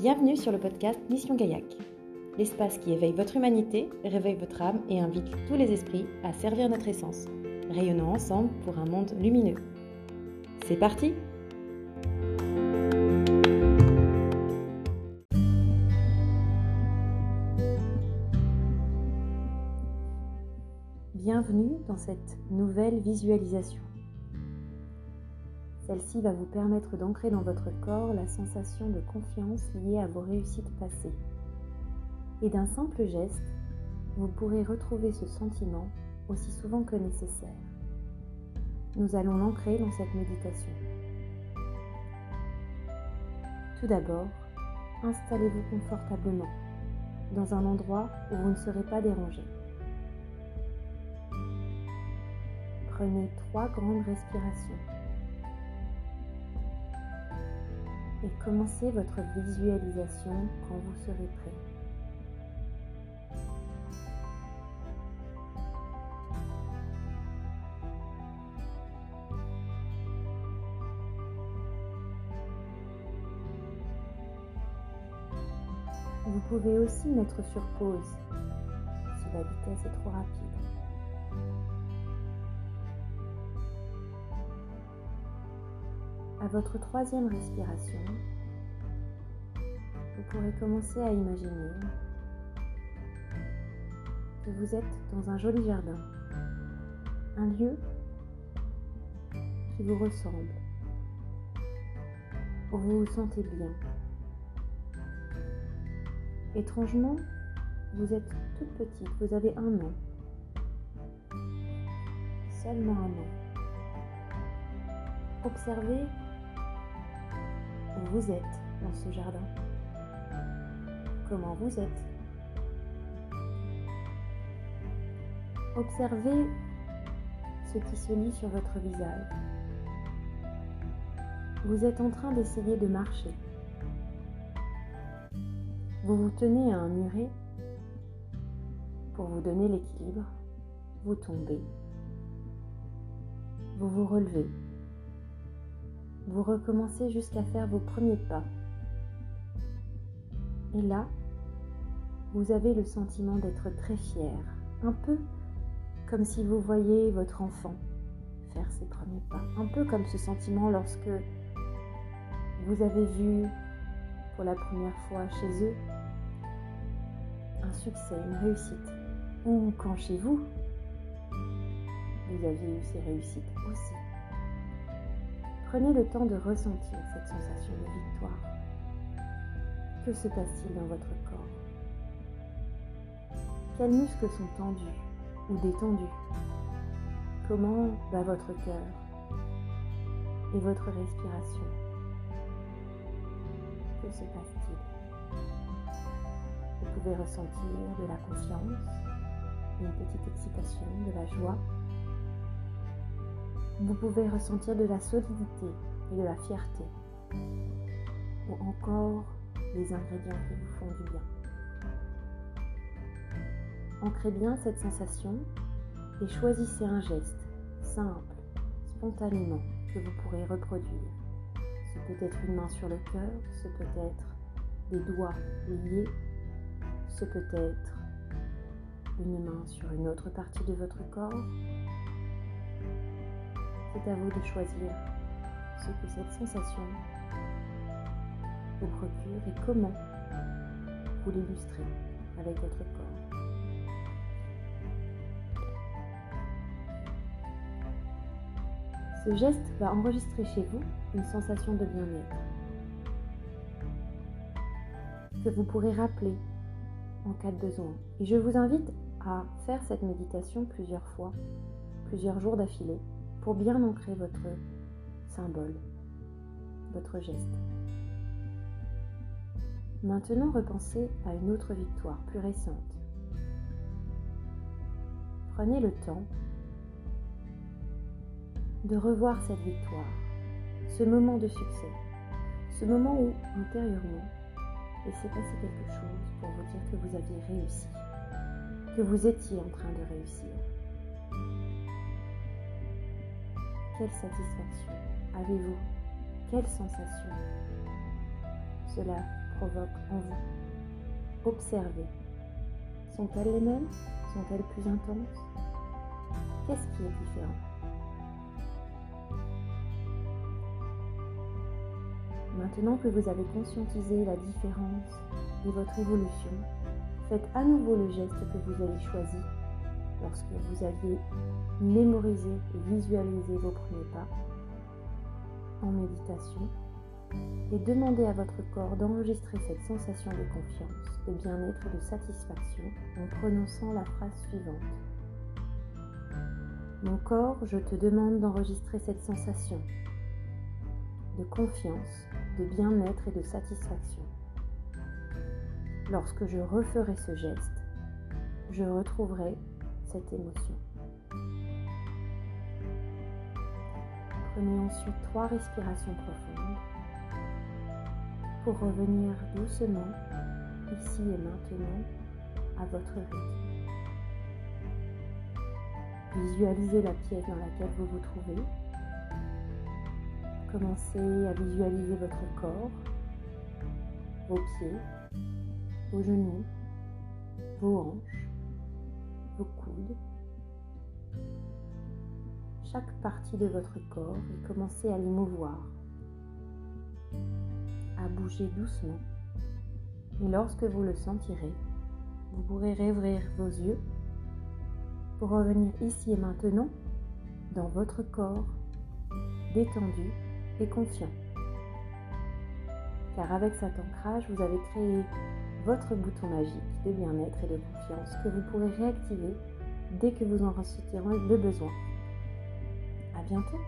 Bienvenue sur le podcast Mission Gaillac, l'espace qui éveille votre humanité, réveille votre âme et invite tous les esprits à servir notre essence, rayonnant ensemble pour un monde lumineux. C'est parti Bienvenue dans cette nouvelle visualisation. Celle-ci va vous permettre d'ancrer dans votre corps la sensation de confiance liée à vos réussites passées. Et d'un simple geste, vous pourrez retrouver ce sentiment aussi souvent que nécessaire. Nous allons l'ancrer dans cette méditation. Tout d'abord, installez-vous confortablement dans un endroit où vous ne serez pas dérangé. Prenez trois grandes respirations et commencez votre visualisation quand vous serez prêt. Vous pouvez aussi mettre sur pause si la vitesse est trop rapide. Votre troisième respiration, vous pourrez commencer à imaginer que vous êtes dans un joli jardin, un lieu qui vous ressemble, où vous vous sentez bien. Étrangement, vous êtes toute petite, vous avez un an, seulement un an. Observez vous êtes dans ce jardin. Comment vous êtes? Observez ce qui se lit sur votre visage. Vous êtes en train d'essayer de marcher. Vous vous tenez à un muret pour vous donner l'équilibre. Vous tombez. Vous vous relevez vous recommencez jusqu'à faire vos premiers pas. Et là, vous avez le sentiment d'être très fier, un peu comme si vous voyez votre enfant faire ses premiers pas, un peu comme ce sentiment lorsque vous avez vu pour la première fois chez eux un succès, une réussite, ou quand chez vous, vous avez eu ces réussites aussi. Prenez le temps de ressentir cette sensation de victoire. Que se passe-t-il dans votre corps? Quels muscles sont tendus ou détendus? Comment bat votre cœur et votre respiration? Que se passe-t-il? Vous pouvez ressentir de la confiance, une petite excitation, de la joie vous pouvez ressentir de la solidité et de la fierté, ou encore les ingrédients qui vous font du bien. Ancrez bien cette sensation et choisissez un geste simple, spontanément, que vous pourrez reproduire. Ce peut être une main sur le cœur, ce peut être des doigts liés, ce peut être une main sur une autre partie de votre corps, c'est à vous de choisir ce que cette sensation vous procure et comment vous l'illustrez avec votre corps. Ce geste va enregistrer chez vous une sensation de bien-être que vous pourrez rappeler en cas de besoin. Et je vous invite à faire cette méditation plusieurs fois, plusieurs jours d'affilée, pour bien ancrer votre symbole, votre geste. Maintenant, repensez à une autre victoire plus récente. Prenez le temps de revoir cette victoire, ce moment de succès, ce moment où intérieurement il s'est passé quelque chose pour vous dire que vous aviez réussi, que vous étiez en train de réussir. Quelle satisfaction avez-vous? Quelle sensation Cela provoquent en vous? Observez. Sont-elles les mêmes? Sont-elles plus intenses? Qu'est-ce qui est différent? Maintenant que vous avez conscientisé la différence de votre évolution, faites à nouveau le geste que vous avez choisi lorsque vous aviez mémorisé et visualisé vos premiers pas en méditation et demandez à votre corps d'enregistrer cette sensation de confiance, de bien-être et de satisfaction en prononçant la phrase suivante. Mon corps, je te demande d'enregistrer cette sensation de confiance, de bien-être et de satisfaction. Lorsque je referai ce geste, je retrouverai cette émotion. Prenez ensuite trois respirations profondes pour revenir doucement, ici et maintenant, à votre rythme. Visualisez la pièce dans laquelle vous vous trouvez. Commencez à visualiser votre corps, vos pieds, vos genoux, vos hanches, chaque partie de votre corps et commencez à l'émouvoir, à bouger doucement. Et lorsque vous le sentirez, vous pourrez réouvrir vos yeux pour revenir ici et maintenant dans votre corps détendu et confiant. Car avec cet ancrage, vous avez créé votre bouton magique de bien-être et de confiance que vous pourrez réactiver dès que vous en ressentirez le besoin. À bientôt